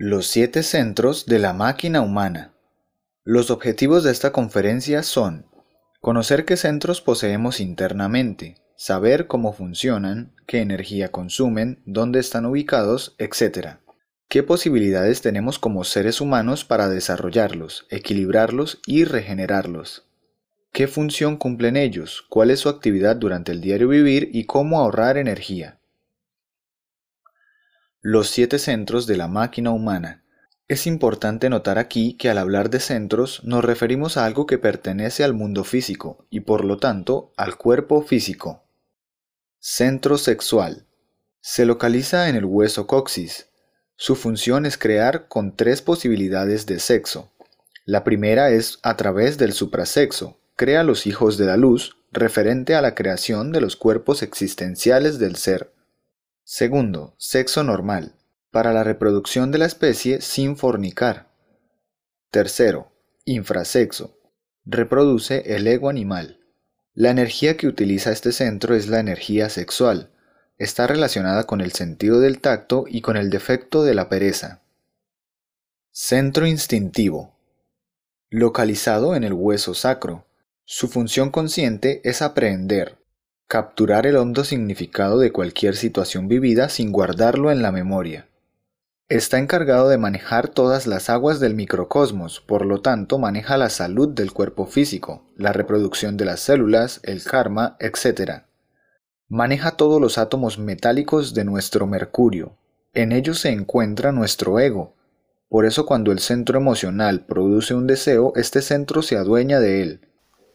Los siete centros de la máquina humana. Los objetivos de esta conferencia son conocer qué centros poseemos internamente, saber cómo funcionan, qué energía consumen, dónde están ubicados, etc. ¿Qué posibilidades tenemos como seres humanos para desarrollarlos, equilibrarlos y regenerarlos? ¿Qué función cumplen ellos? ¿Cuál es su actividad durante el diario vivir y cómo ahorrar energía? Los siete centros de la máquina humana. Es importante notar aquí que al hablar de centros nos referimos a algo que pertenece al mundo físico y por lo tanto al cuerpo físico. Centro sexual. Se localiza en el hueso coxis. Su función es crear con tres posibilidades de sexo. La primera es a través del suprasexo, crea los hijos de la luz, referente a la creación de los cuerpos existenciales del ser. Segundo, sexo normal, para la reproducción de la especie sin fornicar. Tercero, infrasexo, reproduce el ego animal. La energía que utiliza este centro es la energía sexual. Está relacionada con el sentido del tacto y con el defecto de la pereza. Centro instintivo. Localizado en el hueso sacro. Su función consciente es aprehender, capturar el hondo significado de cualquier situación vivida sin guardarlo en la memoria. Está encargado de manejar todas las aguas del microcosmos, por lo tanto maneja la salud del cuerpo físico, la reproducción de las células, el karma, etc. Maneja todos los átomos metálicos de nuestro mercurio. En ellos se encuentra nuestro ego. Por eso cuando el centro emocional produce un deseo, este centro se adueña de él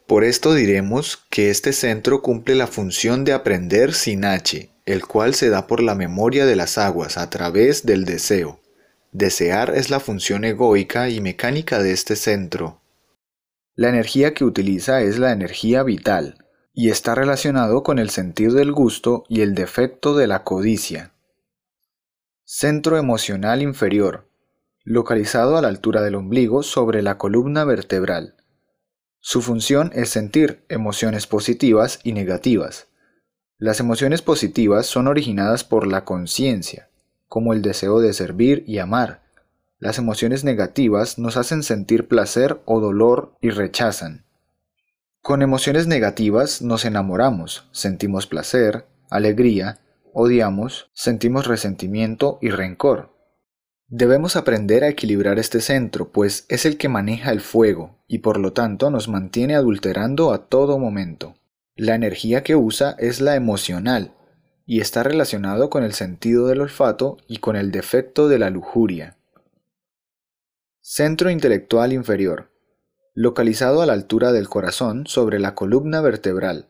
por esto diremos que este centro cumple la función de aprender sin H, el cual se da por la memoria de las aguas a través del deseo. Desear es la función egoica y mecánica de este centro. La energía que utiliza es la energía vital, y está relacionado con el sentido del gusto y el defecto de la codicia. Centro emocional inferior, localizado a la altura del ombligo sobre la columna vertebral. Su función es sentir emociones positivas y negativas. Las emociones positivas son originadas por la conciencia, como el deseo de servir y amar. Las emociones negativas nos hacen sentir placer o dolor y rechazan. Con emociones negativas nos enamoramos, sentimos placer, alegría, odiamos, sentimos resentimiento y rencor. Debemos aprender a equilibrar este centro, pues es el que maneja el fuego y por lo tanto nos mantiene adulterando a todo momento. La energía que usa es la emocional y está relacionado con el sentido del olfato y con el defecto de la lujuria. Centro intelectual inferior. Localizado a la altura del corazón sobre la columna vertebral.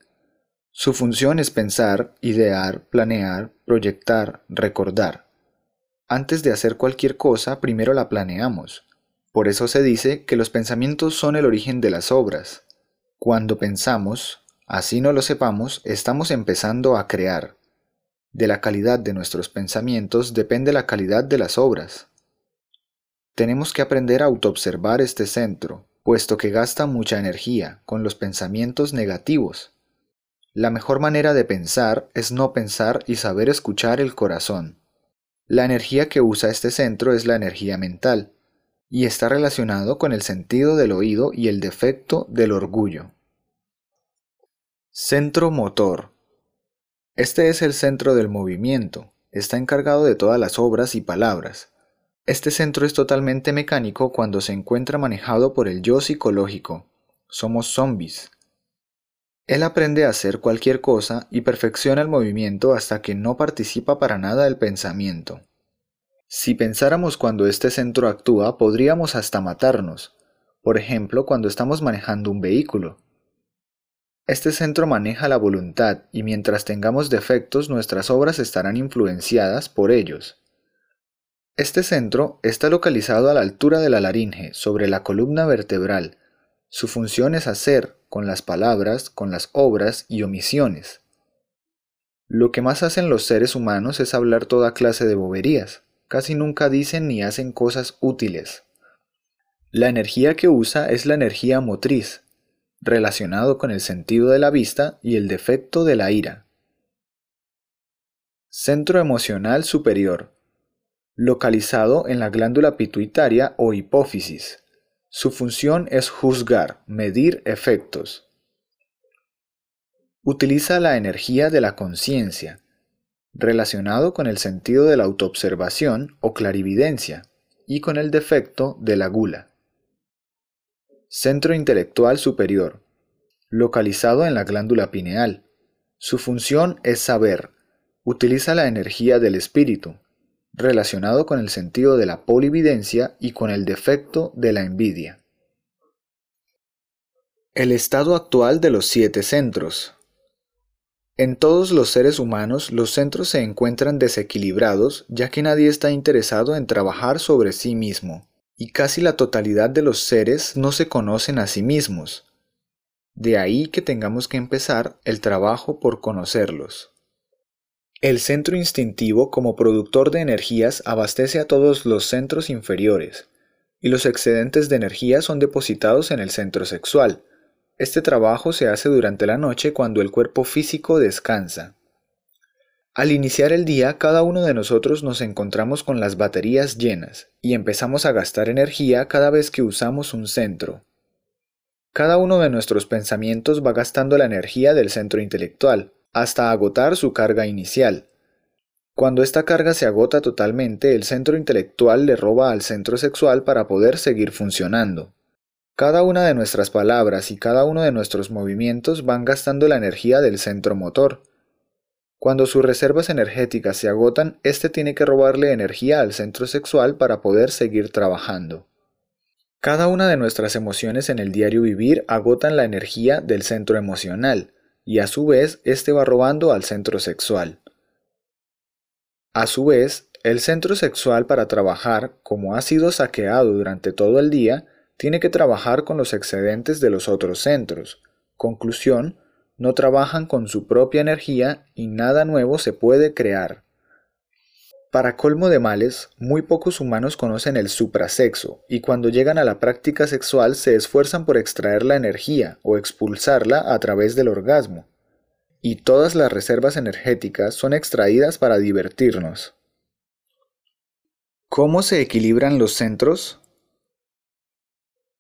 Su función es pensar, idear, planear, proyectar, recordar. Antes de hacer cualquier cosa, primero la planeamos. Por eso se dice que los pensamientos son el origen de las obras. Cuando pensamos, así no lo sepamos, estamos empezando a crear. De la calidad de nuestros pensamientos depende la calidad de las obras. Tenemos que aprender a autoobservar este centro, puesto que gasta mucha energía con los pensamientos negativos. La mejor manera de pensar es no pensar y saber escuchar el corazón. La energía que usa este centro es la energía mental, y está relacionado con el sentido del oído y el defecto del orgullo. Centro motor. Este es el centro del movimiento, está encargado de todas las obras y palabras. Este centro es totalmente mecánico cuando se encuentra manejado por el yo psicológico. Somos zombies, él aprende a hacer cualquier cosa y perfecciona el movimiento hasta que no participa para nada del pensamiento. Si pensáramos cuando este centro actúa, podríamos hasta matarnos, por ejemplo cuando estamos manejando un vehículo. Este centro maneja la voluntad y mientras tengamos defectos nuestras obras estarán influenciadas por ellos. Este centro está localizado a la altura de la laringe, sobre la columna vertebral. Su función es hacer, con las palabras, con las obras y omisiones. Lo que más hacen los seres humanos es hablar toda clase de boberías. Casi nunca dicen ni hacen cosas útiles. La energía que usa es la energía motriz, relacionado con el sentido de la vista y el defecto de la ira. Centro emocional superior. localizado en la glándula pituitaria o hipófisis. Su función es juzgar, medir efectos. Utiliza la energía de la conciencia, relacionado con el sentido de la autoobservación o clarividencia, y con el defecto de la gula. Centro intelectual superior, localizado en la glándula pineal. Su función es saber. Utiliza la energía del espíritu, relacionado con el sentido de la polividencia y con el defecto de la envidia. El estado actual de los siete centros. En todos los seres humanos los centros se encuentran desequilibrados ya que nadie está interesado en trabajar sobre sí mismo, y casi la totalidad de los seres no se conocen a sí mismos. De ahí que tengamos que empezar el trabajo por conocerlos. El centro instintivo como productor de energías abastece a todos los centros inferiores, y los excedentes de energía son depositados en el centro sexual. Este trabajo se hace durante la noche cuando el cuerpo físico descansa. Al iniciar el día, cada uno de nosotros nos encontramos con las baterías llenas y empezamos a gastar energía cada vez que usamos un centro. Cada uno de nuestros pensamientos va gastando la energía del centro intelectual, hasta agotar su carga inicial. Cuando esta carga se agota totalmente, el centro intelectual le roba al centro sexual para poder seguir funcionando. Cada una de nuestras palabras y cada uno de nuestros movimientos van gastando la energía del centro motor. Cuando sus reservas energéticas se agotan, éste tiene que robarle energía al centro sexual para poder seguir trabajando. Cada una de nuestras emociones en el diario vivir agotan la energía del centro emocional, y a su vez éste va robando al centro sexual. A su vez, el centro sexual para trabajar, como ha sido saqueado durante todo el día, tiene que trabajar con los excedentes de los otros centros. Conclusión, no trabajan con su propia energía y nada nuevo se puede crear. Para colmo de males, muy pocos humanos conocen el suprasexo y cuando llegan a la práctica sexual se esfuerzan por extraer la energía o expulsarla a través del orgasmo. Y todas las reservas energéticas son extraídas para divertirnos. ¿Cómo se equilibran los centros?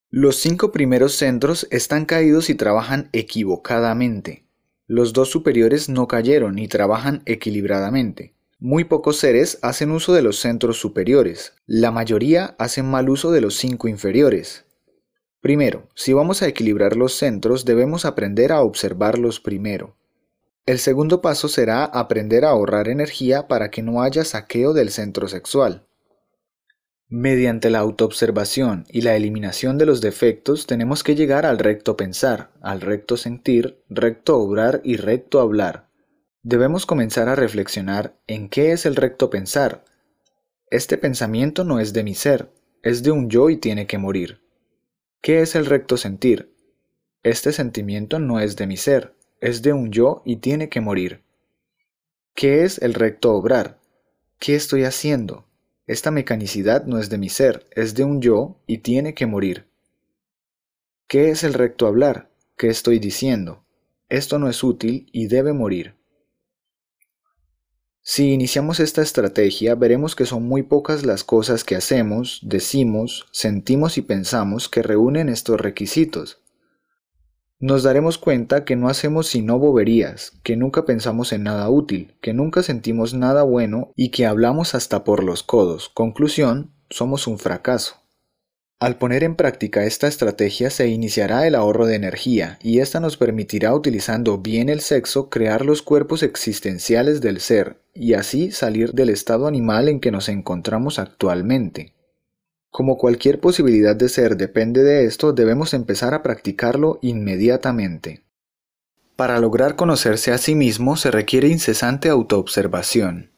Los cinco primeros centros están caídos y trabajan equivocadamente. Los dos superiores no cayeron y trabajan equilibradamente. Muy pocos seres hacen uso de los centros superiores, la mayoría hacen mal uso de los cinco inferiores. Primero, si vamos a equilibrar los centros debemos aprender a observarlos primero. El segundo paso será aprender a ahorrar energía para que no haya saqueo del centro sexual. Mediante la autoobservación y la eliminación de los defectos tenemos que llegar al recto pensar, al recto sentir, recto obrar y recto hablar debemos comenzar a reflexionar en qué es el recto pensar. Este pensamiento no es de mi ser, es de un yo y tiene que morir. ¿Qué es el recto sentir? Este sentimiento no es de mi ser, es de un yo y tiene que morir. ¿Qué es el recto obrar? ¿Qué estoy haciendo? Esta mecanicidad no es de mi ser, es de un yo y tiene que morir. ¿Qué es el recto hablar? ¿Qué estoy diciendo? Esto no es útil y debe morir. Si iniciamos esta estrategia, veremos que son muy pocas las cosas que hacemos, decimos, sentimos y pensamos que reúnen estos requisitos. Nos daremos cuenta que no hacemos sino boberías, que nunca pensamos en nada útil, que nunca sentimos nada bueno y que hablamos hasta por los codos. Conclusión, somos un fracaso. Al poner en práctica esta estrategia se iniciará el ahorro de energía y esta nos permitirá utilizando bien el sexo crear los cuerpos existenciales del ser y así salir del estado animal en que nos encontramos actualmente. Como cualquier posibilidad de ser depende de esto, debemos empezar a practicarlo inmediatamente. Para lograr conocerse a sí mismo se requiere incesante autoobservación.